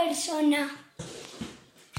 persona.